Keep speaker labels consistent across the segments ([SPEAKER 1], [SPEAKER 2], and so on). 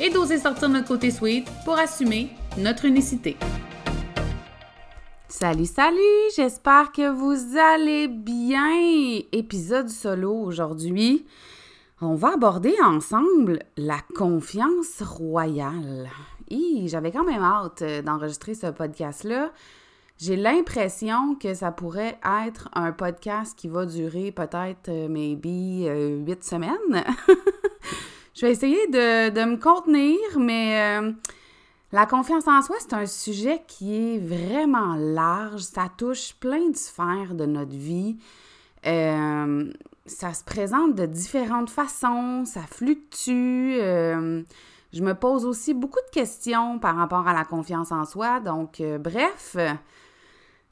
[SPEAKER 1] et d'oser sortir notre côté sweet pour assumer notre unicité. Salut, salut! J'espère que vous allez bien! Épisode solo aujourd'hui. On va aborder ensemble la confiance royale. J'avais quand même hâte euh, d'enregistrer ce podcast-là. J'ai l'impression que ça pourrait être un podcast qui va durer peut-être, euh, maybe, euh, huit semaines. Je vais essayer de, me contenir, mais euh, la confiance en soi, c'est un sujet qui est vraiment large. Ça touche plein de sphères de notre vie. Euh, ça se présente de différentes façons, ça fluctue. Euh, je me pose aussi beaucoup de questions par rapport à la confiance en soi. Donc, bref,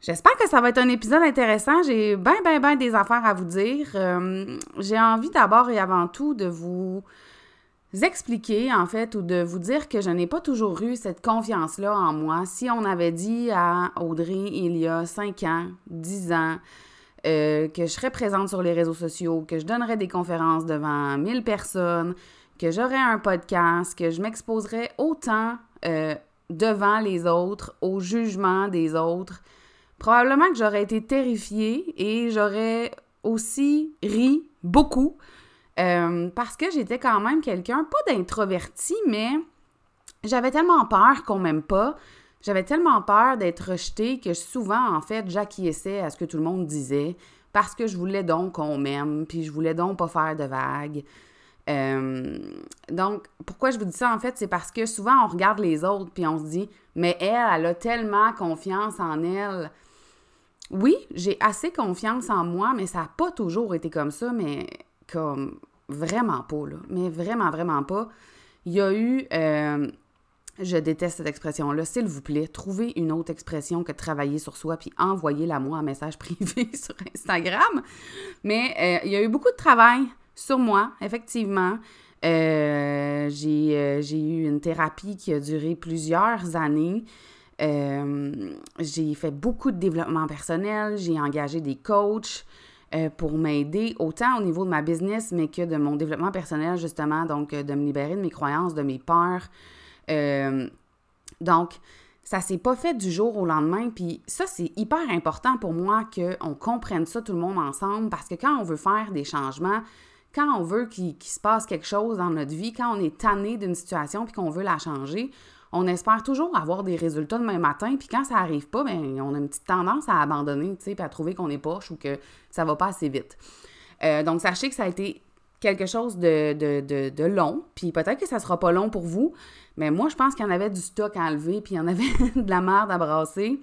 [SPEAKER 1] j'espère que ça va être un épisode intéressant. J'ai bien, bien, bien des affaires à vous dire. J'ai envie d'abord et avant tout de vous expliquer, en fait, ou de vous dire que je n'ai pas toujours eu cette confiance-là en moi. Si on avait dit à Audrey il y a 5 ans, 10 ans, euh, que je serais présente sur les réseaux sociaux, que je donnerais des conférences devant 1000 personnes, que j'aurais un podcast, que je m'exposerais autant euh, devant les autres, au jugement des autres, probablement que j'aurais été terrifiée et j'aurais aussi ri beaucoup euh, parce que j'étais quand même quelqu'un, pas d'introverti, mais j'avais tellement peur qu'on m'aime pas. J'avais tellement peur d'être rejetée que souvent, en fait, j'acquiesçais à ce que tout le monde disait parce que je voulais donc qu'on m'aime, puis je voulais donc pas faire de vagues. Euh, donc, pourquoi je vous dis ça, en fait, c'est parce que souvent, on regarde les autres, puis on se dit, mais elle, elle a tellement confiance en elle. Oui, j'ai assez confiance en moi, mais ça n'a pas toujours été comme ça, mais comme vraiment pas, là. Mais vraiment, vraiment pas. Il y a eu. Euh, je déteste cette expression-là. S'il vous plaît, trouvez une autre expression que travailler sur soi puis envoyez-la moi en message privé sur Instagram. Mais euh, il y a eu beaucoup de travail sur moi, effectivement. Euh, j'ai eu une thérapie qui a duré plusieurs années. j'ai fait beaucoup de développement personnel, j'ai engagé des coachs, euh, pour m'aider autant au niveau de ma business, mais que de mon développement personnel, justement, donc euh, de me libérer de mes croyances, de mes peurs. Euh, donc, ça s'est pas fait du jour au lendemain. Puis ça, c'est hyper important pour moi qu'on comprenne ça tout le monde ensemble parce que quand on veut faire des changements, quand on veut qu'il se passe quelque chose dans notre vie, quand on est tanné d'une situation puis qu'on veut la changer, on espère toujours avoir des résultats demain matin, puis quand ça n'arrive pas, ben on a une petite tendance à abandonner, puis à trouver qu'on est poche ou que ça va pas assez vite. Euh, donc, sachez que ça a été quelque chose de, long, puis peut-être que ça sera pas long pour vous, mais moi, je pense qu'il y en avait du stock à enlever, puis il y en avait de la merde à brasser.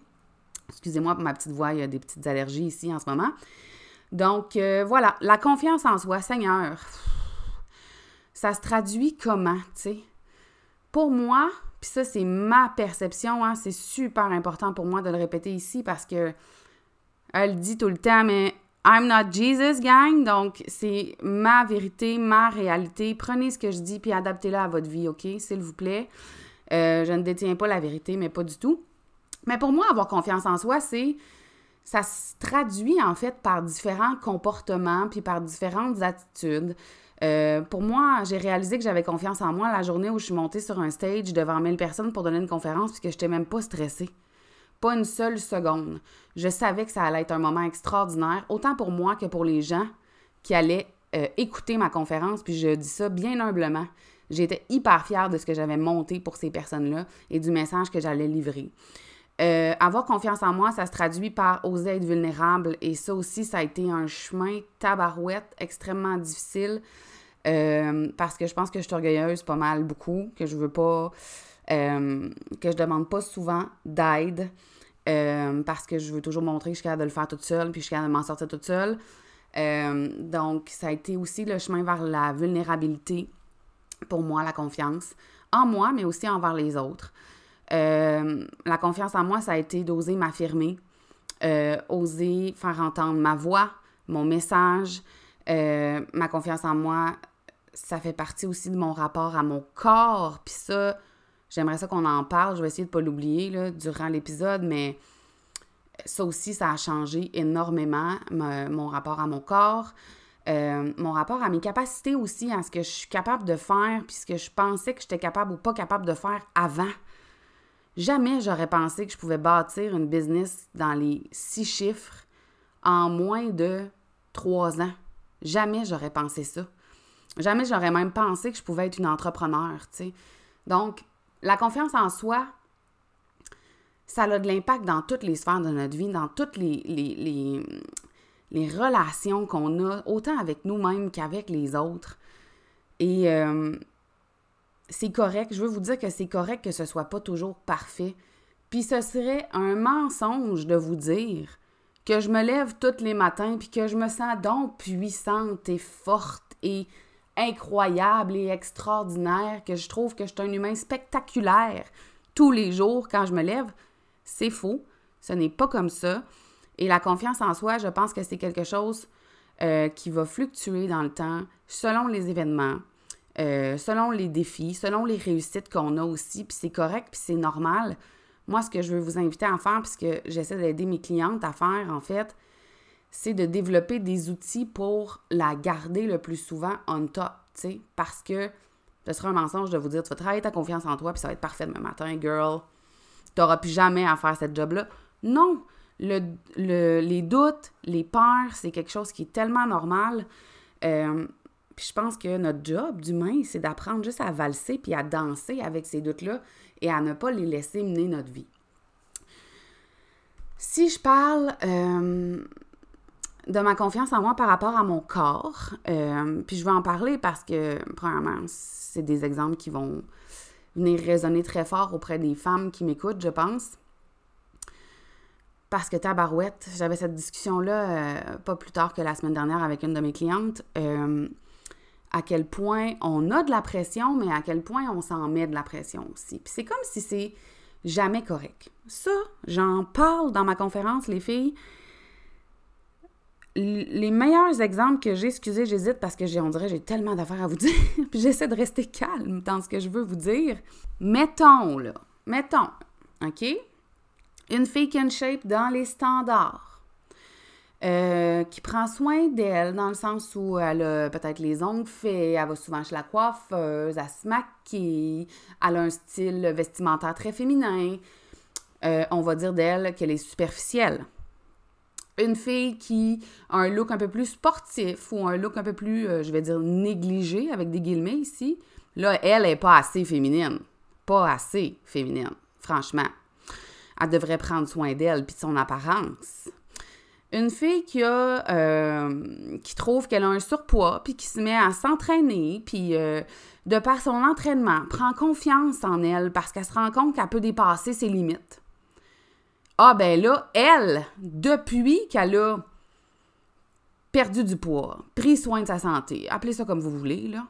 [SPEAKER 1] Excusez-moi pour ma petite voix, il y a des petites allergies ici en ce moment. Donc, euh, voilà, la confiance en soi, Seigneur, ça se traduit comment, tu sais? Pour moi, puis ça, c'est ma perception, hein, c'est super important pour moi de le répéter ici parce que elle dit tout le temps, mais I'm not Jesus, gang. Donc, c'est ma vérité, ma réalité. Prenez ce que je dis puis adaptez-la à votre vie, OK? S'il vous plaît. Euh, je ne détiens pas la vérité, mais pas du tout. Mais pour moi, avoir confiance en soi, c'est. Ça se traduit en fait par différents comportements puis par différentes attitudes. Euh, pour moi, j'ai réalisé que j'avais confiance en moi la journée où je suis montée sur un stage devant 1000 personnes pour donner une conférence puis que je n'étais même pas stressée. Pas une seule seconde. Je savais que ça allait être un moment extraordinaire, autant pour moi que pour les gens qui allaient euh, écouter ma conférence. Puis je dis ça bien humblement. J'étais hyper fière de ce que j'avais monté pour ces personnes-là et du message que j'allais livrer. Euh, avoir confiance en moi, ça se traduit par oser être vulnérable. Et ça aussi, ça a été un chemin tabarouette extrêmement difficile. Euh, parce que je pense que je suis orgueilleuse pas mal beaucoup, que je veux pas, euh, que je demande pas souvent d'aide, euh, parce que je veux toujours montrer que je suis capable de le faire toute seule, puis je suis capable de m'en sortir toute seule. donc, ça a été aussi le chemin vers la vulnérabilité, pour moi, la confiance en moi, mais aussi envers les autres. La confiance en moi, ça a été d'oser m'affirmer, oser faire entendre ma voix, mon message. Ma confiance en moi, ça fait partie aussi de mon rapport à mon corps. Puis ça, j'aimerais ça qu'on en parle. Je vais essayer de ne pas l'oublier durant l'épisode, mais ça aussi, ça a changé énormément mon rapport à mon corps. mon rapport à mes capacités aussi, à ce que je suis capable de faire, puis ce que je pensais que j'étais capable ou pas capable de faire avant. Jamais j'aurais pensé que je pouvais bâtir une business dans les six chiffres en moins de trois ans. Jamais j'aurais pensé ça. Jamais j'aurais même pensé que je pouvais être une entrepreneur, tu sais. Donc, la confiance en soi, ça a de l'impact dans toutes les sphères de notre vie, dans toutes les, les, les, relations qu'on a, autant avec nous-mêmes qu'avec les autres. Et euh, c'est correct. Je veux vous dire que c'est correct que ce soit pas toujours parfait. Puis ce serait un mensonge de vous dire que je me lève tous les matins puis que je me sens donc puissante et forte et incroyable et extraordinaire, que je trouve que je suis un humain spectaculaire tous les jours quand je me lève. C'est faux. Ce n'est pas comme ça. Et la confiance en soi, je pense que c'est quelque chose euh, qui va fluctuer dans le temps selon les événements, euh, selon les défis, selon les réussites qu'on a aussi, puis c'est correct, puis c'est normal. Moi, ce que je veux vous inviter à faire, puisque j'essaie d'aider mes clientes à faire, en fait, c'est de développer des outils pour la garder le plus souvent on top, tu sais, parce que ce sera un mensonge de vous dire, tu vas travailler ta confiance en toi, puis ça va être parfait demain matin, girl. Tu n'auras plus jamais à faire cette job-là. Non! Le, les doutes, les peurs, c'est quelque chose qui est tellement normal. Euh, puis je pense que notre job d'humain, c'est d'apprendre juste à valser puis à danser avec ces doutes-là et à ne pas les laisser mener notre vie. Si je parle euh, de ma confiance en moi par rapport à mon corps, euh, puis je vais en parler parce que, premièrement, c'est des exemples qui vont venir résonner très fort auprès des femmes qui m'écoutent, je pense. Parce que tabarouette, j'avais cette discussion-là euh, pas plus tard que la semaine dernière avec une de mes clientes à quel point on a de la pression, mais à quel point on s'en met de la pression aussi. Puis c'est comme si c'est jamais correct. Ça, j'en parle dans ma conférence, les filles. Les meilleurs exemples que j'ai, excusez, j'hésite parce que j'ai, on dirait j'ai tellement d'affaires à vous dire, puis j'essaie de rester calme dans ce que je veux vous dire. Mettons, là, mettons, OK? Une fake in shape dans les standards euh, qui prend soin d'elle dans le sens où elle a peut-être les ongles faits, elle va souvent chez la coiffeuse, elle se maquille, elle a un style vestimentaire très féminin. Euh, on va dire d'elle qu'elle est superficielle. Une fille qui a un look un peu plus sportif ou un look un peu plus, euh, je vais dire, négligé, avec des guillemets ici, là, elle n'est pas assez féminine. Pas assez féminine, franchement. Elle devrait prendre soin d'elle puis de son apparence. Une fille qui a euh, qui trouve qu'elle a un surpoids, puis qui se met à s'entraîner, puis euh, de par son entraînement, prend confiance en elle parce qu'elle se rend compte qu'elle peut dépasser ses limites. Ah ben là, elle, depuis qu'elle a perdu du poids, pris soin de sa santé, appelez ça comme vous voulez, là,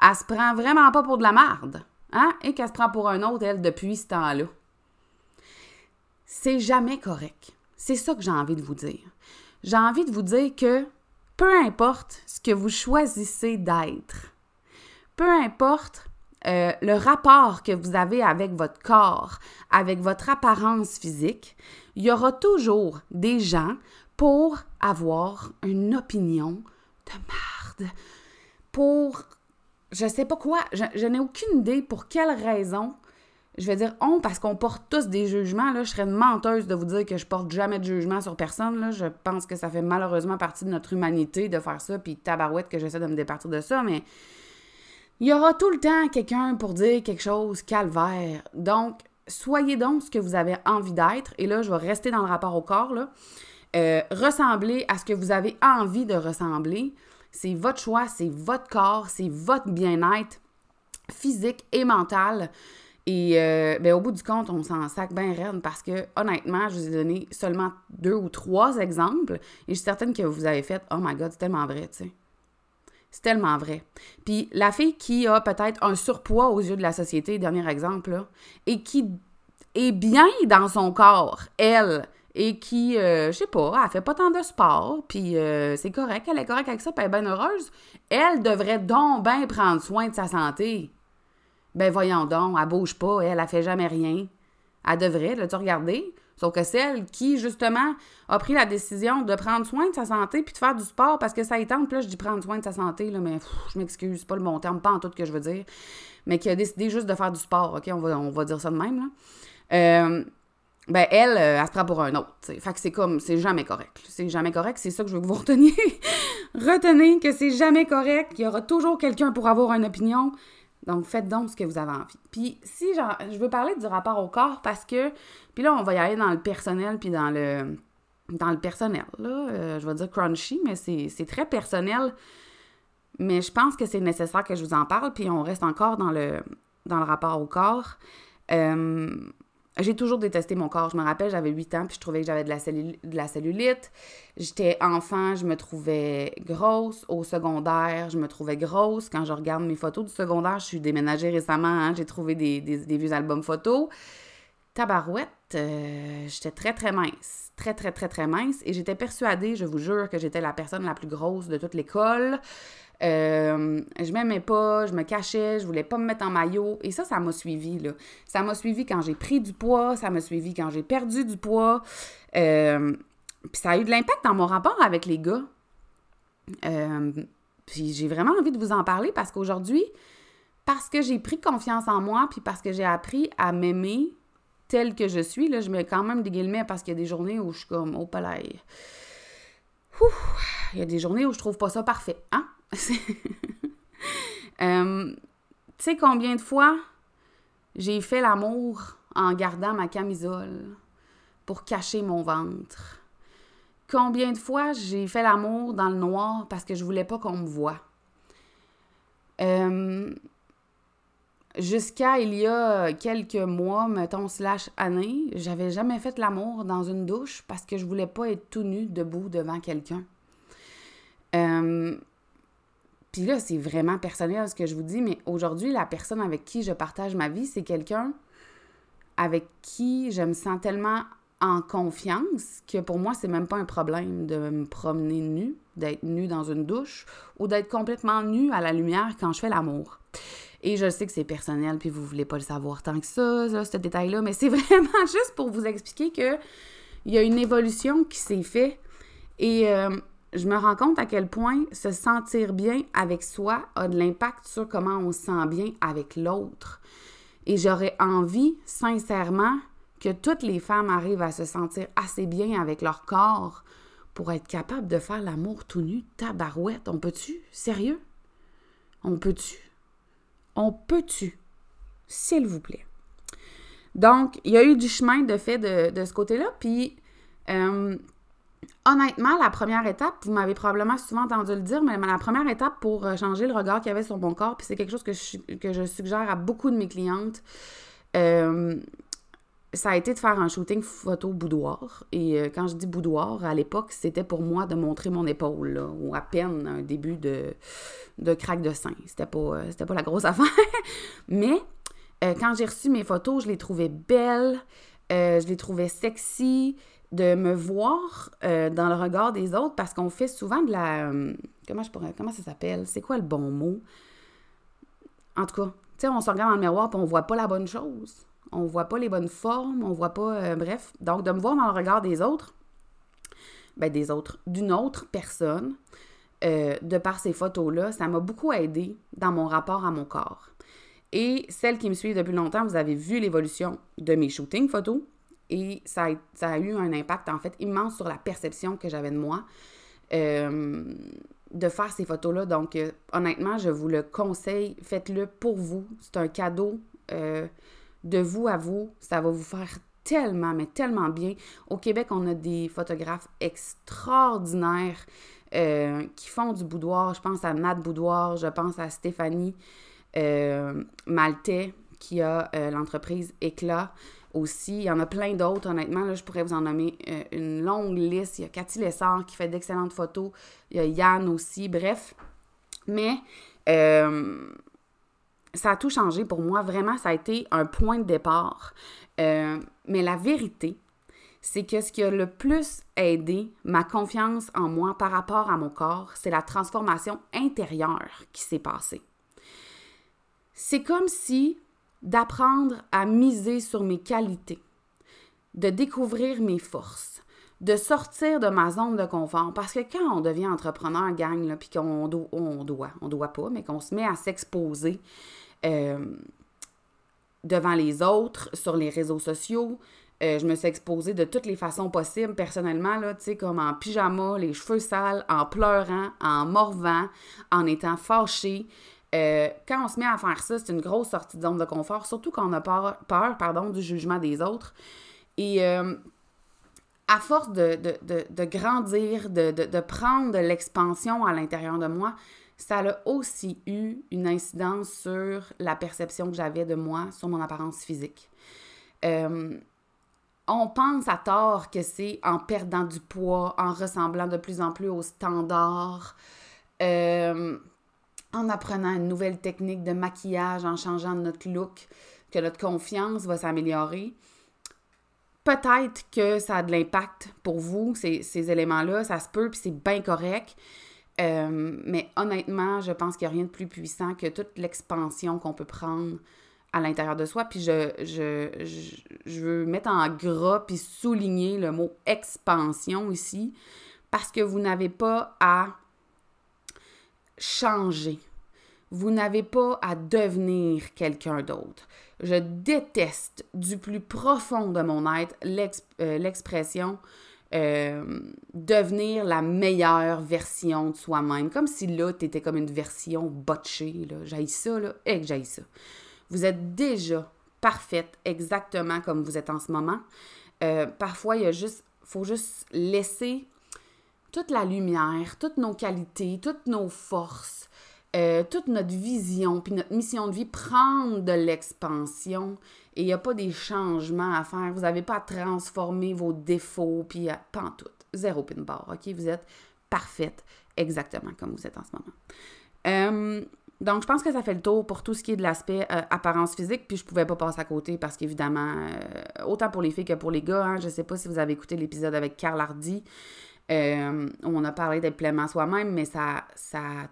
[SPEAKER 1] elle se prend vraiment pas pour de la marde, hein? Et qu'elle se prend pour un autre, elle, depuis ce temps-là. C'est jamais correct. C'est ça que j'ai envie de vous dire. J'ai envie de vous dire que peu importe ce que vous choisissez d'être, peu importe euh, le rapport que vous avez avec votre corps, avec votre apparence physique, il y aura toujours des gens pour avoir une opinion de merde, pour je sais pas quoi, je, je n'ai aucune idée pour quelle raison je vais dire on parce qu'on porte tous des jugements. Là, je serais une menteuse de vous dire que je porte jamais de jugement sur personne. Là. Je pense que ça fait malheureusement partie de notre humanité de faire ça, puis tabarouette que j'essaie de me départir de ça, mais il y aura tout le temps quelqu'un pour dire quelque chose calvaire. Donc, soyez donc ce que vous avez envie d'être. Et là, je vais rester dans le rapport au corps. Là. Euh, ressemblez à ce que vous avez envie de ressembler. C'est votre choix, c'est votre corps, c'est votre bien-être physique et mental. Et euh, ben, au bout du compte, on s'en sac bien raide parce que, honnêtement, je vous ai donné seulement deux ou trois exemples et je suis certaine que vous avez fait Oh my God, c'est tellement vrai, tu. C'est tellement vrai. Puis la fille qui a peut-être un surpoids aux yeux de la société, dernier exemple, et qui est bien dans son corps, elle, et qui, euh, je sais pas, elle fait pas tant de sport, puis euh, c'est correct, elle est correcte avec ça, puis elle est bien heureuse, elle devrait donc bien prendre soin de sa santé. Ben voyons donc, elle bouge pas, elle, elle fait jamais rien. Elle devrait, là, tu regarder. Sauf que celle qui, justement, a pris la décision de prendre soin de sa santé puis de faire du sport parce que ça temps, puis là, je dis prendre soin de sa santé, là, mais je m'excuse, c'est pas le bon terme, pas en tout que je veux dire, mais qui a décidé juste de faire du sport, OK, on va, on va dire ça de même, là. Euh, ben elle, euh, elle se prend pour un autre. T'sais. Fait que c'est comme, c'est jamais correct. C'est jamais correct, c'est ça que je veux que vous reteniez. Retenez que c'est jamais correct, qu'il y aura toujours quelqu'un pour avoir une opinion. Donc, faites donc ce que vous avez envie. Puis, si je veux parler du rapport au corps parce que, puis là, on va y aller dans le personnel, puis dans le, dans le personnel, là, euh, je vais dire crunchy, mais c'est très personnel. Mais je pense que c'est nécessaire que je vous en parle, puis on reste encore dans le, dans le rapport au corps. Euh, j'ai toujours détesté mon corps. Je me rappelle, j'avais 8 ans, puis je trouvais que j'avais de, la de la cellulite. J'étais enfant, je me trouvais grosse. Au secondaire, je me trouvais grosse. Quand je regarde mes photos du secondaire, je suis déménagée récemment, hein, j'ai trouvé des, des, vieux albums photos. Tabarouette, euh, j'étais très, très mince. Très, très, très, très mince. Et j'étais persuadée, je vous jure, que j'étais la personne la plus grosse de toute l'école. Euh, je m'aimais pas, je me cachais, je voulais pas me mettre en maillot. Et ça, ça m'a suivi, là. Ça m'a suivi quand j'ai pris du poids, ça m'a suivi quand j'ai perdu du poids. Euh, puis ça a eu de l'impact dans mon rapport avec les gars. Euh, puis j'ai vraiment envie de vous en parler parce qu'aujourd'hui, parce que j'ai pris confiance en moi, puis parce que j'ai appris à m'aimer que je suis, là, je mets quand même des guillemets parce qu'il y a des journées où je suis comme, oh palais. Il y a des journées où je trouve pas ça parfait, hein? Euh, tu sais combien de fois j'ai fait l'amour en gardant ma camisole pour cacher mon ventre? Combien de fois j'ai fait l'amour dans le noir parce que je voulais pas qu'on me voie? Euh, jusqu'à il y a quelques mois, mettons, slash années, j'avais jamais fait l'amour dans une douche parce que je voulais pas être tout nu debout devant quelqu'un. Euh, puis là, c'est vraiment personnel ce que je vous dis, mais aujourd'hui, la personne avec qui je partage ma vie, c'est quelqu'un avec qui je me sens tellement en confiance que pour moi, c'est même pas un problème de me promener nu, d'être nu dans une douche ou d'être complètement nu à la lumière quand je fais l'amour. Et je sais que c'est personnel, puis vous voulez pas le savoir tant que ça, ce détail-là, mais c'est vraiment juste pour vous expliquer que il y a une évolution qui s'est faite. Et euh, je me rends compte à quel point se sentir bien avec soi a de l'impact sur comment on se sent bien avec l'autre. Et j'aurais envie, sincèrement, que toutes les femmes arrivent à se sentir assez bien avec leur corps pour être capable de faire l'amour tout nu, tabarouette. On peut-tu? Sérieux? On peut-tu? On peut-tu? S'il vous plaît? Donc, il y a eu du chemin de fait de, ce côté-là. Puis, euh, Honnêtement, la première étape, vous m'avez probablement souvent entendu le dire, mais la première étape pour euh, changer le regard qu'il y avait sur mon corps, puis c'est quelque chose que je, que je suggère à beaucoup de mes clientes, euh, ça a été de faire un shooting photo boudoir. Et euh, quand je dis boudoir, à l'époque, c'était pour moi de montrer mon épaule, ou à peine un début de, de craque de sein. C'était pas, c'était pas la grosse affaire. Mais quand j'ai reçu mes photos, je les trouvais belles, je les trouvais sexy de me voir euh, dans le regard des autres parce qu'on fait souvent de la. Euh. Comment ça s'appelle? C'est quoi le bon mot? En tout cas, tu sais, on se regarde dans le miroir et on voit pas la bonne chose. On voit pas les bonnes formes, on voit pas. Euh, bref. Donc, de me voir dans le regard des autres, ben des autres, d'une autre personne, de par ces photos-là, ça m'a beaucoup aidé dans mon rapport à mon corps. Et celles qui me suivent depuis longtemps, vous avez vu l'évolution de mes shootings photos et ça a, eu un impact, en fait, immense sur la perception que j'avais de moi euh, de faire ces photos-là. Donc, euh, honnêtement, je vous le conseille. Faites-le pour vous. C'est un cadeau euh, de vous à vous. Ça va vous faire tellement, mais tellement bien. Au Québec, on a des photographes extraordinaires qui font du boudoir. Je pense à Nat Boudoir, je pense à Stéphanie Maltais qui a l'entreprise Éclat aussi. Il y en a plein d'autres, honnêtement. Là, je pourrais vous en nommer euh, une longue liste. Il y a Cathy Lessard qui fait d'excellentes photos. Il y a Yann aussi. Bref, Mais euh, ça a tout changé pour moi. Vraiment, ça a été un point de départ. Euh, mais la vérité, c'est que ce qui a le plus aidé ma confiance en moi par rapport à mon corps, c'est la transformation intérieure qui s'est passée. C'est comme si d'apprendre à miser sur mes qualités, de découvrir mes forces, de sortir de ma zone de confort. Parce que quand on devient entrepreneur, gang, puis qu'on on doit, on doit pas, mais qu'on se met à s'exposer euh, devant les autres, sur les réseaux sociaux, euh, je me suis exposée de toutes les façons possibles, personnellement, là, tu sais, comme en pyjama, les cheveux sales, en pleurant, en morvant, en étant fâchée. Euh, quand on se met à faire ça, c'est une grosse sortie de zone de confort, surtout quand on a peur, pardon, du jugement des autres. Et à force de, grandir, de, prendre de l'expansion à l'intérieur de moi, ça a aussi eu une incidence sur la perception que j'avais de moi, sur mon apparence physique. Euh, on pense à tort que c'est en perdant du poids, en ressemblant de plus en plus aux standards, euh, en apprenant une nouvelle technique de maquillage, en changeant notre look, que notre confiance va s'améliorer. Peut-être que ça a de l'impact pour vous, ces, ces éléments-là, ça se peut, puis c'est bien correct. Euh, mais honnêtement, je pense qu'il n'y a rien de plus puissant que toute l'expansion qu'on peut prendre à l'intérieur de soi. Puis je, je, je, veux mettre en gras puis souligner le mot expansion ici parce que vous n'avez pas à changer. Vous n'avez pas à devenir quelqu'un d'autre. Je déteste du plus profond de mon être euh, l'expression euh, devenir la meilleure version de soi-même. Comme si là, tu étais comme une version botchée. J'aille ça, là, et que j'aille ça. Vous êtes déjà parfaite exactement comme vous êtes en ce moment. Euh, parfois, il juste, faut juste laisser toute la lumière, toutes nos qualités, toutes nos forces, euh, toute notre vision, puis notre mission de vie, prendre de l'expansion. Et il n'y a pas des changements à faire. Vous n'avez pas à transformer vos défauts, puis pas en tout. Zéro pin bar, OK? Vous êtes parfaite exactement comme vous êtes en ce moment. Euh, donc, je pense que ça fait le tour pour tout ce qui est de l'aspect euh, apparence physique, puis je pouvais pas passer à côté parce qu'évidemment, autant pour les filles que pour les gars, hein, je sais pas si vous avez écouté l'épisode avec Carl Hardy, euh, on a parlé d'être pleinement soi-même, mais ça,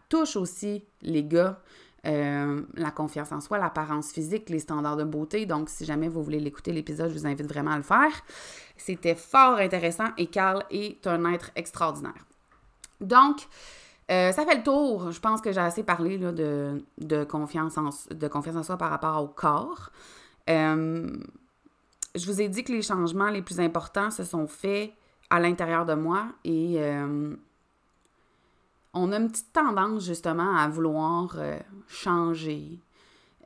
[SPEAKER 1] touche aussi les gars. Euh, la confiance en soi, l'apparence physique, les standards de beauté. Donc, si jamais vous voulez l'écouter, l'épisode, je vous invite vraiment à le faire. C'était fort intéressant et Carl est un être extraordinaire. Donc, euh, ça fait le tour. Je pense que j'ai assez parlé de confiance en soi par rapport au corps. je vous ai dit que les changements les plus importants se sont faits à l'intérieur de moi et euh, on a une petite tendance justement à vouloir euh, changer.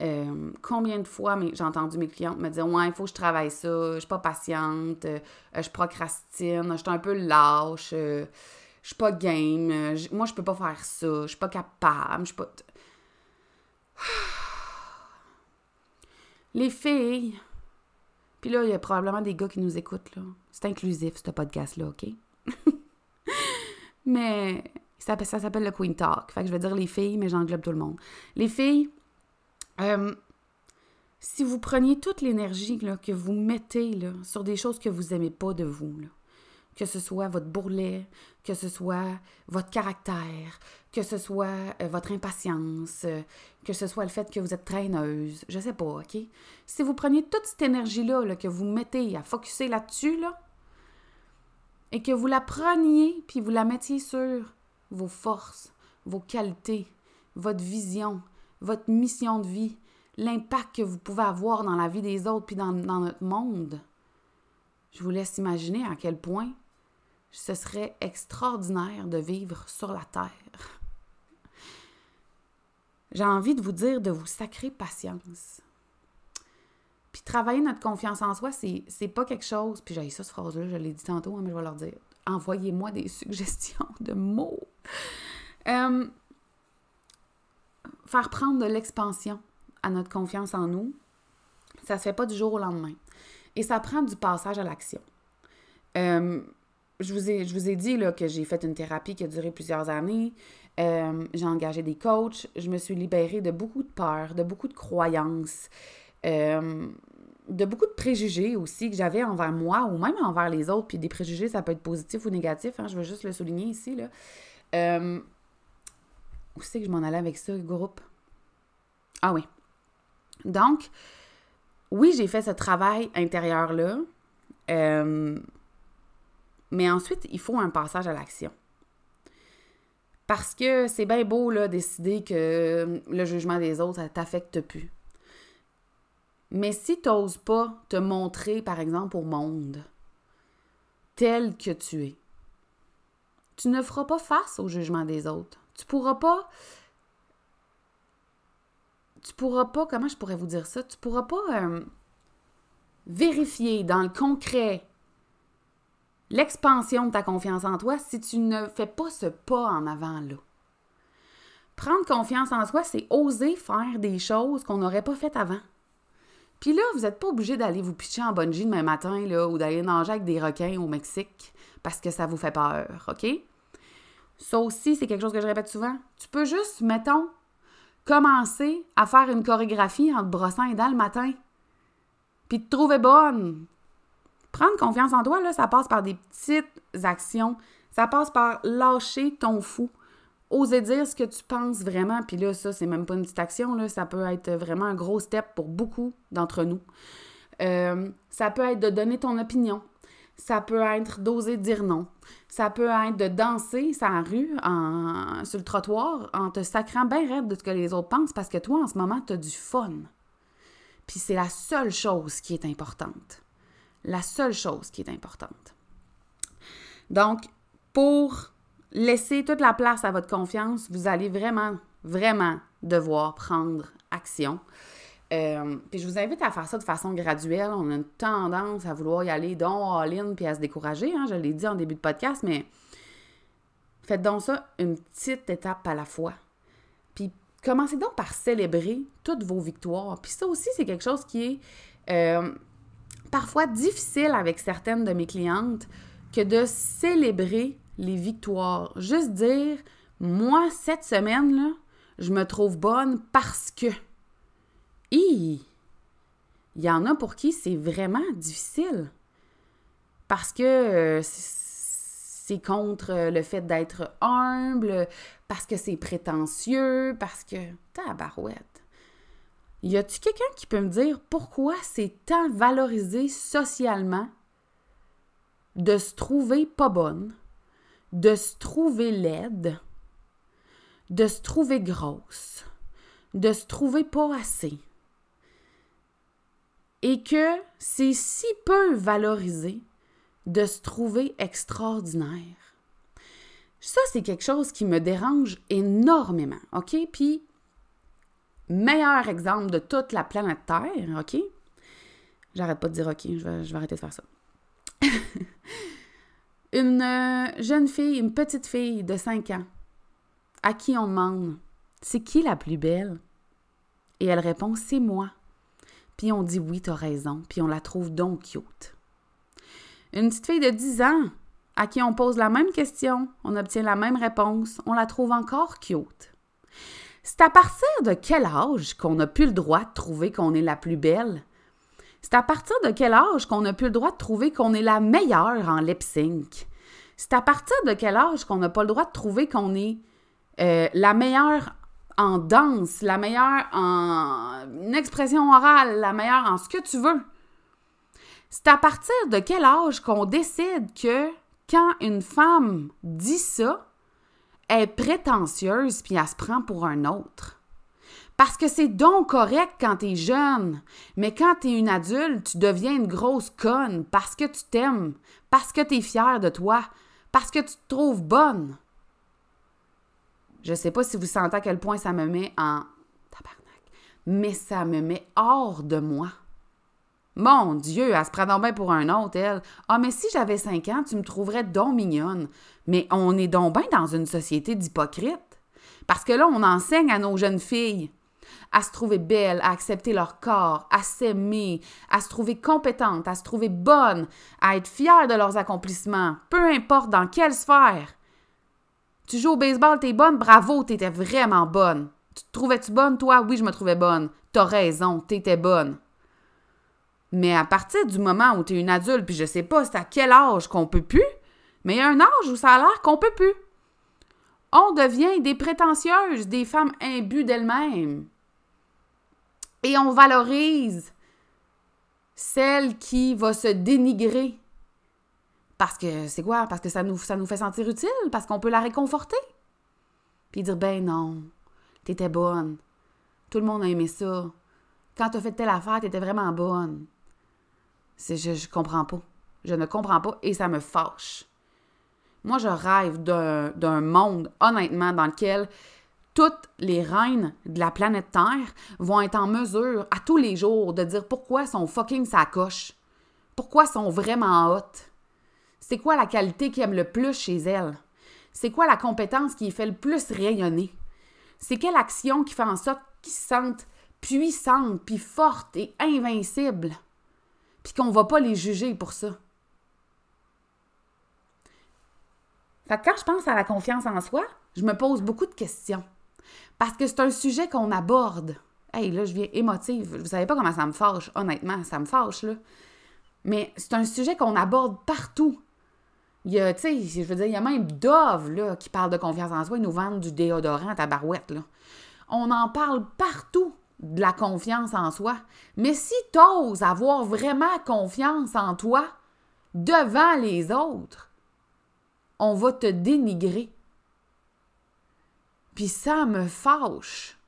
[SPEAKER 1] Euh, combien de fois j'ai entendu mes clientes me dire Ouais, il faut que je travaille ça, je suis pas patiente, je procrastine, je suis un peu lâche, je suis pas game, moi je peux pas faire ça, je suis pas capable, je suis pas. Les filles, puis là, il y a probablement des gars qui nous écoutent, là. C'est inclusif, ce podcast-là, OK? mais ça, ça s'appelle le Queen Talk. Fait que je vais dire les filles, mais j'englobe tout le monde. Les filles, euh, si vous preniez toute l'énergie que vous mettez là, sur des choses que vous n'aimez pas de vous, là, que ce soit votre bourrelet, que ce soit votre caractère, que ce soit euh, votre impatience, euh, que ce soit le fait que vous êtes traîneuse, je sais pas, OK? Si vous preniez toute cette énergie-là que vous mettez à focuser là-dessus, là, et que vous la preniez puis vous la mettiez sur vos forces, vos qualités, votre vision, votre mission de vie, l'impact que vous pouvez avoir dans la vie des autres puis dans, dans notre monde, je vous laisse imaginer à quel point ce serait extraordinaire de vivre sur la Terre. J'ai envie de vous dire de vous sacrer patience. Puis travailler notre confiance en soi, c'est pas quelque chose. Puis j'ai ça, cette phrase-là, je l'ai dit tantôt, hein, mais je vais leur dire. Envoyez-moi des suggestions de mots. Euh, faire prendre de l'expansion à notre confiance en nous, ça se fait pas du jour au lendemain. Et ça prend du passage à l'action. Euh, je vous ai, je vous ai dit là, que j'ai fait une thérapie qui a duré plusieurs années. Euh, j'ai engagé des coachs. Je me suis libérée de beaucoup de peurs, de beaucoup de croyances, euh, de beaucoup de préjugés aussi que j'avais envers moi ou même envers les autres. Puis des préjugés, ça peut être positif ou négatif. Hein, je veux juste le souligner ici. Là. Euh, où c'est que je m'en allais avec ça, groupe? Ah oui. Donc, oui, j'ai fait ce travail intérieur-là. Mais ensuite, il faut un passage à l'action. Parce que c'est bien beau, là, décider que le jugement des autres, ça t'affecte plus. Mais si tu n'oses pas te montrer, par exemple, au monde, tel que tu es, tu ne feras pas face au jugement des autres. Tu pourras pas. Tu pourras pas. Comment je pourrais vous dire ça? Tu pourras pas euh, vérifier dans le concret l'expansion de ta confiance en toi si tu ne fais pas ce pas en avant là. Prendre confiance en soi, c'est oser faire des choses qu'on n'aurait pas faites avant. Puis là, vous n'êtes pas obligé d'aller vous pitcher en bungee demain matin là, ou d'aller nager avec des requins au Mexique parce que ça vous fait peur, OK? Ça aussi, c'est quelque chose que je répète souvent. Tu peux juste, mettons, commencer à faire une chorégraphie en te brossant les dents le matin. Puis te trouver bonne. Prendre confiance en toi, là, ça passe par des petites actions. Ça passe par lâcher ton fou. Oser dire ce que tu penses vraiment. Puis là, ça, c'est même pas une petite action. Ça peut être vraiment un gros step pour beaucoup d'entre nous. Euh, ça peut être de donner ton opinion. Ça peut être d'oser dire non. Ça peut être de danser la rue, sur le trottoir, en te sacrant bien raide de ce que les autres pensent parce que toi, en ce moment, tu as du fun. Puis c'est la seule chose qui est importante la seule chose qui est importante. Donc, pour laisser toute la place à votre confiance, vous allez vraiment, vraiment devoir prendre action. Euh, puis je vous invite à faire ça de façon graduelle. On a une tendance à vouloir y aller dans all-in puis à se décourager. Hein, je l'ai dit en début de podcast, mais faites donc ça une petite étape à la fois. Puis commencez donc par célébrer toutes vos victoires. Puis ça aussi, c'est quelque chose qui est euh, parfois difficile avec certaines de mes clientes que de célébrer les victoires. Juste dire, moi, cette semaine-là, je me trouve bonne parce que. il y en a pour qui c'est vraiment difficile. Parce que euh, c'est contre le fait d'être humble, parce que c'est prétentieux, parce que. Tabarouette. Y a-tu quelqu'un qui peut me dire pourquoi c'est tant valorisé socialement de se trouver pas bonne, de se trouver laide, de se trouver grosse, de se trouver pas assez? Et que c'est si peu valorisé de se trouver extraordinaire? Ça, c'est quelque chose qui me dérange énormément, OK? Puis meilleur exemple de toute la planète Terre, OK? J'arrête pas de dire OK, je vais, arrêter de faire ça. une euh, jeune fille, une petite fille de 5 ans, à qui on demande C'est qui la plus belle? Et elle répond C'est moi. Puis on dit Oui, t'as raison, puis on la trouve donc cute. Une petite fille de 10 ans, à qui on pose la même question, on obtient la même réponse, on la trouve encore cute. C'est à partir de quel âge qu'on n'a plus le droit de trouver qu'on est la plus belle? C'est à partir de quel âge qu'on n'a plus le droit de trouver qu'on est la meilleure en lip sync? C'est à partir de quel âge qu'on n'a pas le droit de trouver qu'on est euh, la meilleure en danse, la meilleure en expression orale, la meilleure en ce que tu veux? C'est à partir de quel âge qu'on décide que quand une femme dit ça, elle est prétentieuse puis elle se prend pour un autre. Parce que c'est donc correct quand t'es jeune, mais quand t'es une adulte, tu deviens une grosse conne parce que tu t'aimes, parce que t'es fière de toi, parce que tu te trouves bonne. Je sais pas si vous sentez à quel point ça me met en tabarnak, mais ça me met hors de moi. Mon Dieu, elle se prend donc bien pour un autre, elle. Ah, mais si j'avais 5 ans, tu me trouverais donc mignonne. Mais on est donc bien dans une société d'hypocrites. Parce que là, on enseigne à nos jeunes filles à se trouver belle, à accepter leur corps, à s'aimer, à se trouver compétente, à se trouver bonne, à être fière de leurs accomplissements, peu importe dans quelle sphère. Tu joues au baseball, t'es bonne, bravo, t'étais vraiment bonne. Tu te trouvais-tu bonne, toi? Oui, je me trouvais bonne. T'as raison, t'étais bonne. Mais à partir du moment où t'es une adulte, puis je sais pas à quel âge qu'on peut plus, mais il y a un âge où ça a l'air qu'on peut plus. On devient des prétentieuses, des femmes imbues d'elles-mêmes. Et on valorise celle qui va se dénigrer. Parce que c'est quoi? Parce que ça nous, ça nous fait sentir utile, parce qu'on peut la réconforter? Puis dire, ben non, t'étais bonne. Tout le monde a aimé ça. Quand t'as fait telle affaire, t'étais vraiment bonne. Je, comprends pas. Je ne comprends pas et ça me fâche. Moi, je rêve d'un monde, honnêtement, dans lequel toutes les reines de la planète Terre vont être en mesure, à tous les jours, de dire pourquoi sont fucking sa coche. Pourquoi sont vraiment hautes. C'est quoi la qualité qui aime le plus chez elles? C'est quoi la compétence qui fait le plus rayonner? C'est quelle action qui fait en sorte qu'ils se sentent puissantes, puis fortes et invincibles? Puis qu'on va pas les juger pour ça. Fait quand je pense à la confiance en soi, je me pose beaucoup de questions. Parce que c'est un sujet qu'on aborde. Hey, là, je viens émotive. Vous savez pas comment ça me fâche, honnêtement, ça me fâche, là. Mais c'est un sujet qu'on aborde partout. Il y a, tu sais, je veux dire, il y a même Dove, qui parle de confiance en soi. Ils nous vendent du déodorant à ta barouette. On en parle partout de la confiance en soi. Mais si tu oses avoir vraiment confiance en toi devant les autres, on va te dénigrer. Puis ça me fâche.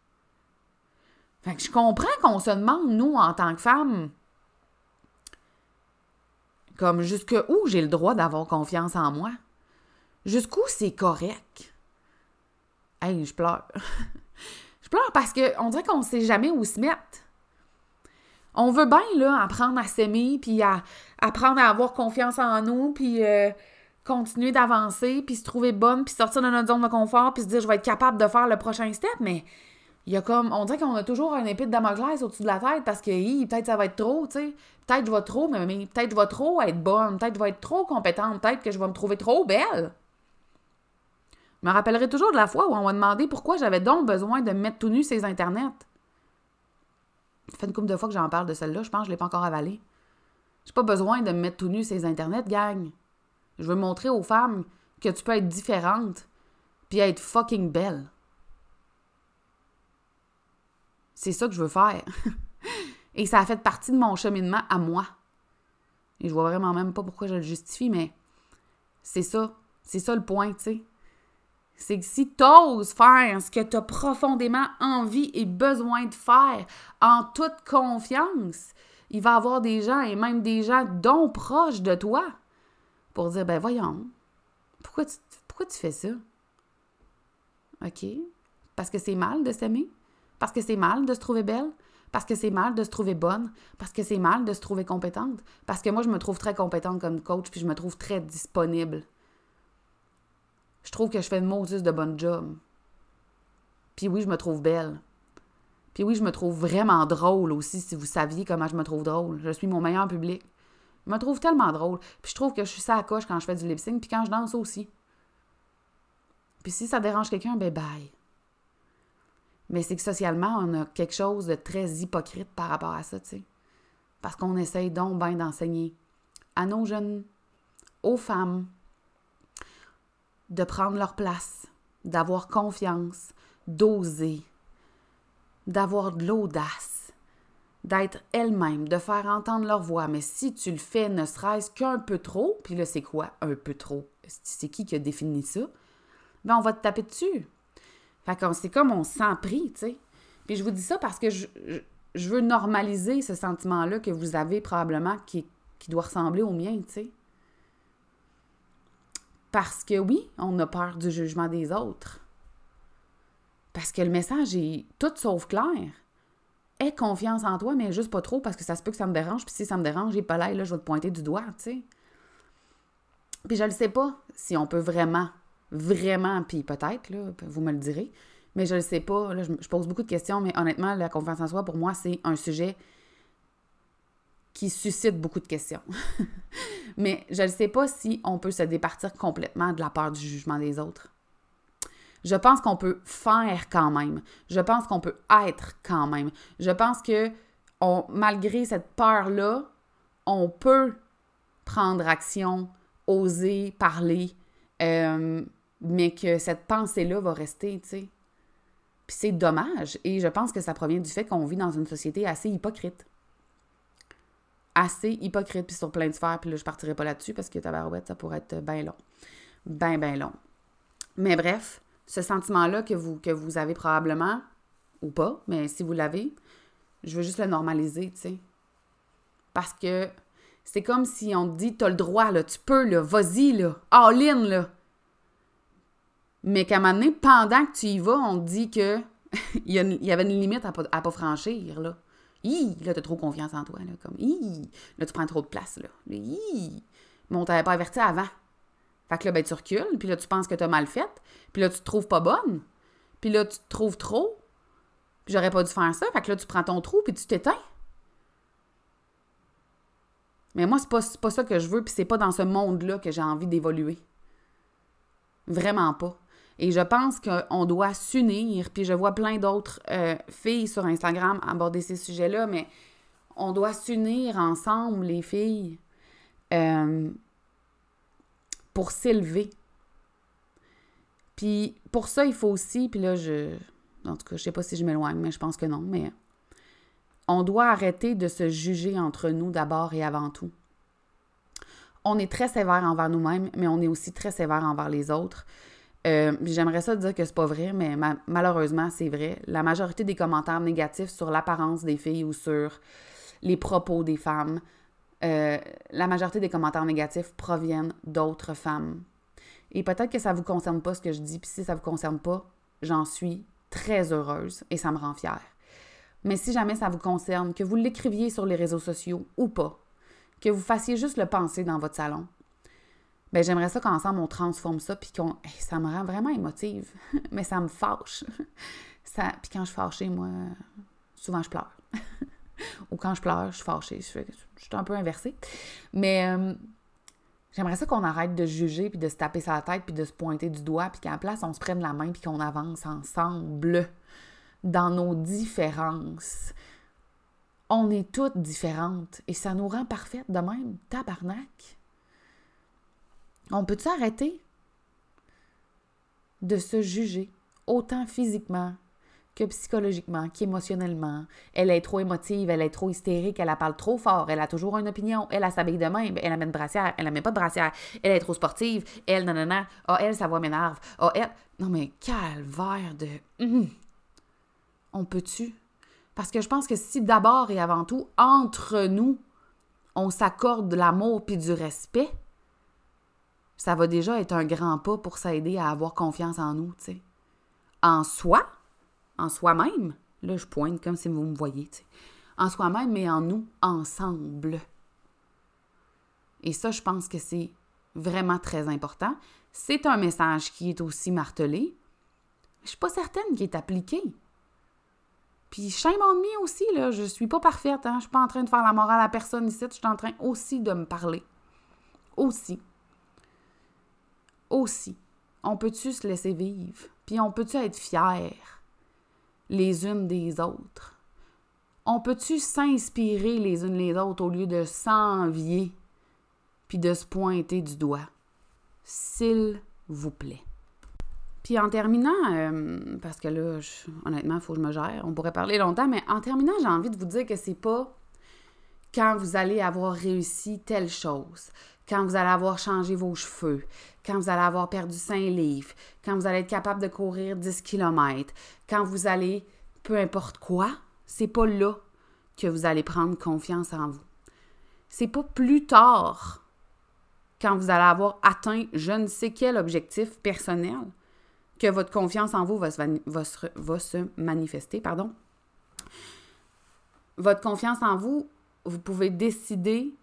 [SPEAKER 1] Fait que je comprends qu'on se demande, nous, en tant que femmes, comme jusque où j'ai le droit d'avoir confiance en moi? Jusqu'où c'est correct? Hey, je pleure. je pleure parce qu'on dirait qu'on ne sait jamais où se mettre. On veut bien, là, apprendre à s'aimer, puis à apprendre à avoir confiance en nous, puis euh, continuer d'avancer, puis se trouver bonne, puis sortir de notre zone de confort, puis se dire je vais être capable de faire le prochain step, mais il y a comme, on dirait qu'on a toujours un épée de Damoclès au-dessus de la tête parce que peut-être ça va être trop, tu sais. Peut-être je vais trop, mais, peut-être je vais trop être bonne, peut-être je vais être trop compétente, peut-être que je vais me trouver trop belle. Je me rappellerai toujours de la fois où on m'a demandé pourquoi j'avais donc besoin de me mettre tout nu les internets. Ça fait une couple de fois que j'en parle de celle-là, je pense que je ne l'ai pas encore avalée. J'ai pas besoin de me mettre tout nu les internets, gang. Je veux montrer aux femmes que tu peux être différente puis être fucking belle. C'est ça que je veux faire. Et ça a fait partie de mon cheminement à moi. Et je vois vraiment même pas pourquoi je le justifie, mais c'est ça. C'est ça le point, tu sais. C'est que si tu oses faire ce que tu as profondément envie et besoin de faire en toute confiance, il va y avoir des gens, et même des gens dont proches de toi, pour dire, ben voyons, pourquoi tu, pourquoi tu fais ça? OK? Parce que c'est mal de s'aimer? Parce que c'est mal de se trouver belle? Parce que c'est mal de se trouver bonne? Parce que c'est mal de se trouver compétente? Parce que moi, je me trouve très compétente comme coach, puis je me trouve très disponible. Je trouve que je fais une Moses de bon job. Puis oui, je me trouve belle. Puis oui, je me trouve vraiment drôle aussi, si vous saviez comment je me trouve drôle. Je suis mon meilleur public. Je me trouve tellement drôle. Puis je trouve que je suis ça quand je fais du lip sync, puis quand je danse aussi. Puis si ça dérange quelqu'un, ben bye. Mais c'est que socialement, on a quelque chose de très hypocrite par rapport à ça, tu sais. Parce qu'on essaye donc bien d'enseigner à nos jeunes, aux femmes, de prendre leur place, d'avoir confiance, d'oser, d'avoir de l'audace d'être elles-mêmes, de faire entendre leur voix. Mais si tu le fais ne serait-ce qu'un peu trop, puis là, c'est quoi? Un peu trop? C'est qui qui a défini ça? Ben, on va te taper dessus. Fait que c'est comme on s'en prie, tu sais. Puis je vous dis ça parce que je, veux normaliser ce sentiment-là que vous avez probablement qui, qui doit ressembler au mien, tu sais. Parce que oui, on a peur du jugement des autres. Parce que le message est tout sauf clair aie confiance en toi, mais juste pas trop parce que ça se peut que ça me dérange. Puis si ça me dérange, j'ai pas l'air, là, je vais te pointer du doigt, tu sais. Puis je ne sais pas si on peut vraiment, vraiment, puis peut-être, là, vous me le direz, Mais je ne sais pas. Je pose beaucoup de questions, mais honnêtement, la confiance en soi, pour moi, c'est un sujet qui suscite beaucoup de questions. mais je ne sais pas si on peut se départir complètement de la peur du jugement des autres. Je pense qu'on peut faire quand même. Je pense qu'on peut être quand même. Je pense que malgré cette peur-là, on peut prendre action, oser parler, euh, mais que cette pensée-là va rester, tu sais. Puis c'est dommage. Et je pense que ça provient du fait qu'on vit dans une société assez hypocrite. Assez hypocrite, puis sur plein de sphères. Puis là, je partirai pas là-dessus parce que tabarouette, ça pourrait être bien long. Ben, ben long. Mais bref, ce sentiment-là que vous, que vous avez probablement, ou pas, mais si vous l'avez, je veux juste le normaliser, tu sais. Parce que c'est comme si on te dit, t'as le droit, là, tu peux, là, vas-y, là, all-in, là. Mais qu'à un moment donné, pendant que tu y vas, on te dit que il, y avait une limite à pas, pas franchir, là. Hi, là, t'as trop confiance en toi, là, comme, hi, là, tu prends trop de place, là. Hi, mais on t'avait pas averti avant. Fait que là, ben, tu recules, puis là, tu penses que t'as mal fait, puis là, tu te trouves pas bonne, puis là, tu te trouves trop, puis j'aurais pas dû faire ça, fait que là, tu prends ton trou, puis tu t'éteins. Mais moi, c'est pas, pas ça que je veux, puis c'est pas dans ce monde-là que j'ai envie d'évoluer. Vraiment pas. Et je pense qu'on doit s'unir, puis je vois plein d'autres euh, filles sur Instagram aborder ces sujets-là, mais on doit s'unir ensemble, les filles, euh, pour s'élever. Puis pour ça, il faut aussi, puis là, je. En tout cas, je sais pas si je m'éloigne, mais je pense que non, mais on doit arrêter de se juger entre nous d'abord et avant tout. On est très sévère envers nous-mêmes, mais on est aussi très sévère envers les autres. Euh, j'aimerais ça dire que c'est pas vrai, mais malheureusement, c'est vrai. La majorité des commentaires négatifs sur l'apparence des filles ou sur les propos des femmes, euh, la majorité des commentaires négatifs proviennent d'autres femmes. Et peut-être que ça vous concerne pas ce que je dis, puis si ça vous concerne pas, j'en suis très heureuse et ça me rend fière. Mais si jamais ça vous concerne, que vous l'écriviez sur les réseaux sociaux ou pas, que vous fassiez juste le penser dans votre salon, ben j'aimerais ça qu'ensemble on transforme ça puis qu'on ça me rend vraiment émotive mais ça me fâche. Ça puis quand je suis fâchée moi souvent je pleure. Ou quand je pleure je suis fâchée je, suis un peu inversée. Mais euh, j'aimerais ça qu'on arrête de juger puis de se taper sur la tête puis de se pointer du doigt puis qu'à la place on se prenne la main puis qu'on avance ensemble dans nos différences. On est toutes différentes et ça nous rend parfaites de même. Tabarnak on peut-tu arrêter de se juger autant physiquement que psychologiquement, qu'émotionnellement? Elle est trop émotive, elle est trop hystérique, elle parle trop fort, elle a toujours une opinion, elle a s'habille de même, elle a de brassière, elle n'a même pas de brassière, elle est trop sportive, elle, nanana, ah, oh, elle, sa voix m'énerve, ah, elle... Non, mais calvaire de... Hum. On peut-tu? Parce que je pense que si d'abord et avant tout, entre nous, on s'accorde de l'amour puis du respect, ça va déjà être un grand pas pour s'aider à avoir confiance en nous, tu sais. En soi, en soi-même, là je pointe comme si vous me voyez, tu sais. En soi-même, mais en nous, ensemble. Et ça, je pense que c'est vraiment très important. C'est un message qui est aussi martelé. Je suis pas certaine qu'il est appliqué. Puis shame on me aussi, là. Je suis pas parfaite, hein. Je suis pas en train de faire la morale à personne ici. Je suis en train aussi de me parler. Aussi aussi, on peut-tu se laisser vivre? Puis on peut-tu être fiers les unes des autres? On peut-tu s'inspirer les unes les autres au lieu de s'envier puis de se pointer du doigt? S'il vous plaît. Puis en terminant, euh, parce que là, honnêtement, il faut que je me gère, on pourrait parler longtemps, mais en terminant, j'ai envie de vous dire que c'est pas quand vous allez avoir réussi telle chose, quand vous allez avoir changé vos cheveux, quand vous allez avoir perdu 5 livres, quand vous allez être capable de courir 10 km, quand vous allez, peu importe quoi, c'est pas là que vous allez prendre confiance en vous. C'est pas plus tard, quand vous allez avoir atteint je ne sais quel objectif personnel, que votre confiance en vous va se, va va se manifester. Pardon. Votre confiance en vous, vous pouvez décider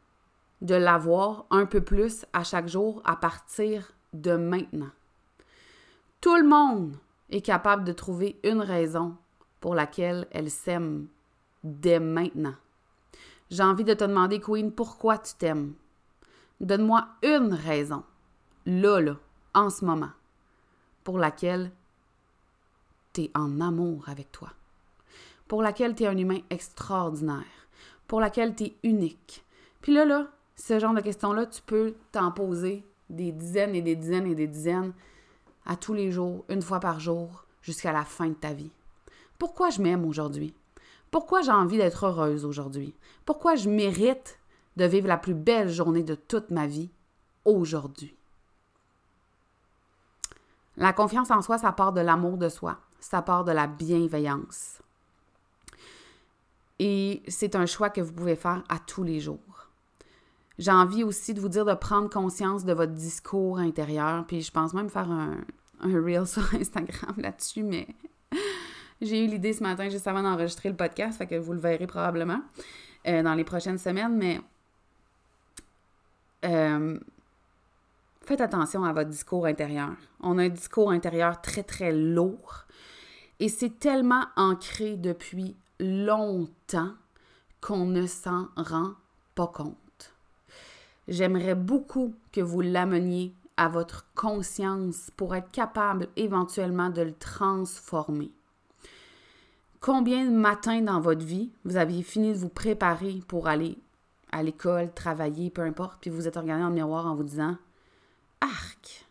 [SPEAKER 1] de l'avoir un peu plus à chaque jour à partir de maintenant. Tout le monde est capable de trouver une raison pour laquelle elle s'aime dès maintenant. J'ai envie de te demander, Queen, pourquoi tu t'aimes? Donne-moi une raison, là, là, en ce moment, pour laquelle tu es en amour avec toi, pour laquelle tu es un humain extraordinaire, pour laquelle tu es unique. Puis là, là, ce genre de questions-là, tu peux t'en poser des dizaines et des dizaines et des dizaines à tous les jours, une fois par jour, jusqu'à la fin de ta vie. Pourquoi je m'aime aujourd'hui? Pourquoi j'ai envie d'être heureuse aujourd'hui? Pourquoi je mérite de vivre la plus belle journée de toute ma vie aujourd'hui? La confiance en soi, ça part de l'amour de soi, ça part de la bienveillance. Et c'est un choix que vous pouvez faire à tous les jours. J'ai envie aussi de vous dire de prendre conscience de votre discours intérieur. Puis je pense même faire un, un reel sur Instagram là-dessus, mais j'ai eu l'idée ce matin juste avant d'enregistrer le podcast, fait que vous le verrez probablement euh, dans les prochaines semaines, mais euh, faites attention à votre discours intérieur. On a un discours intérieur très, très lourd et c'est tellement ancré depuis longtemps qu'on ne s'en rend pas compte. J'aimerais beaucoup que vous l'ameniez à votre conscience pour être capable éventuellement de le transformer. Combien de matins dans votre vie vous aviez fini de vous préparer pour aller à l'école, travailler, peu importe, puis vous êtes regardé dans le miroir en vous disant Arc,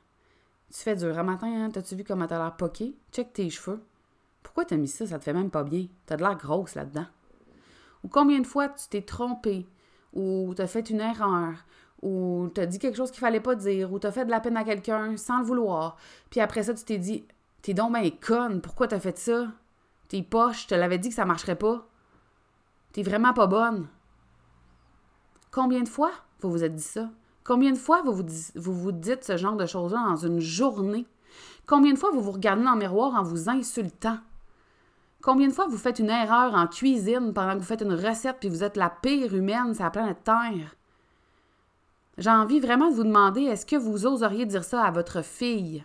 [SPEAKER 1] tu fais dur un matin, hein? T'as-tu vu comment t'as l'air poqué? Check tes cheveux. Pourquoi t'as mis ça? Ça te fait même pas bien. T'as de l'air grosse là-dedans. Ou combien de fois tu t'es trompé, ou t'as fait une erreur, ou t'as dit quelque chose qu'il fallait pas dire, ou t'as fait de la peine à quelqu'un sans le vouloir, puis après ça, tu t'es dit T'es donc ben conne, pourquoi t'as fait ça? T'es poche, je te l'avais dit que ça marcherait pas. T'es vraiment pas bonne. Combien de fois vous vous êtes dit ça? Combien de fois vous vous, dites ce genre de choses-là dans une journée? Combien de fois vous vous regardez dans le miroir en vous insultant? Combien de fois vous faites une erreur en cuisine pendant que vous faites une recette puis vous êtes la pire humaine sur la planète Terre? J'ai envie vraiment de vous demander, est-ce que vous oseriez dire ça à votre fille,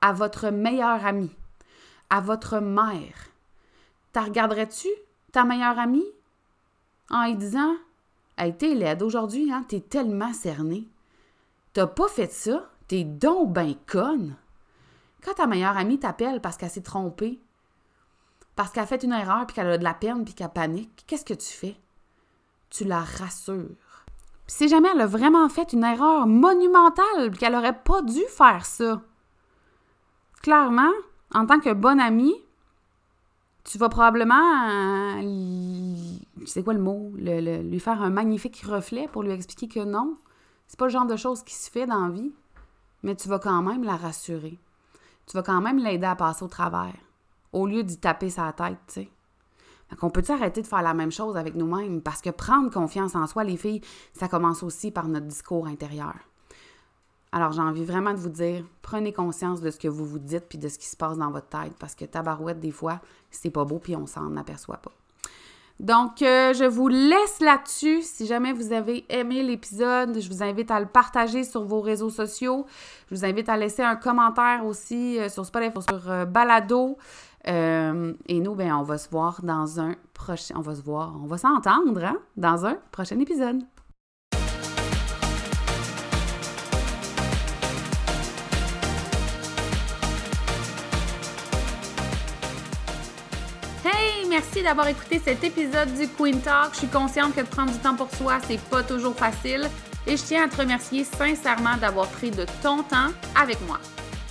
[SPEAKER 1] à votre meilleure amie, à votre mère? T'as regarderais-tu ta meilleure amie en lui disant Hey, t'es laide aujourd'hui, hein? T'es tellement cernée. T'as pas fait ça? T'es donc ben conne. Quand ta meilleure amie t'appelle parce qu'elle s'est trompée, parce qu'elle a fait une erreur, puis qu'elle a de la peine, puis qu'elle panique, qu'est-ce que tu fais? Tu la rassures. Puis si jamais elle a vraiment fait une erreur monumentale, qu'elle aurait pas dû faire ça, clairement, en tant que bonne amie, tu vas probablement, euh, sais quoi le mot, lui faire un magnifique reflet pour lui expliquer que non, c'est pas le genre de choses qui se fait dans la vie, mais tu vas quand même la rassurer. Tu vas quand même l'aider à passer au travers, au lieu d'y taper sa tête, tu sais. On peut-tu arrêter de faire la même chose avec nous-mêmes? Parce que prendre confiance en soi, les filles, ça commence aussi par notre discours intérieur. Alors, j'ai envie vraiment de vous dire, prenez conscience de ce que vous vous dites puis de ce qui se passe dans votre tête parce que tabarouette, des fois, c'est pas beau puis on s'en aperçoit pas. Donc, euh, je vous laisse là-dessus. Si jamais vous avez aimé l'épisode, je vous invite à le partager sur vos réseaux sociaux. Je vous invite à laisser un commentaire aussi euh, sur Spotify, sur euh, Balado. Et nous, ben, on va se voir dans un prochain... On va se voir, on va s'entendre hein, dans un prochain épisode. merci d'avoir écouté cet épisode du Queen Talk. Je suis consciente que de prendre du temps pour soi, c'est pas toujours facile. Et je tiens à te remercier sincèrement d'avoir pris de ton temps avec moi.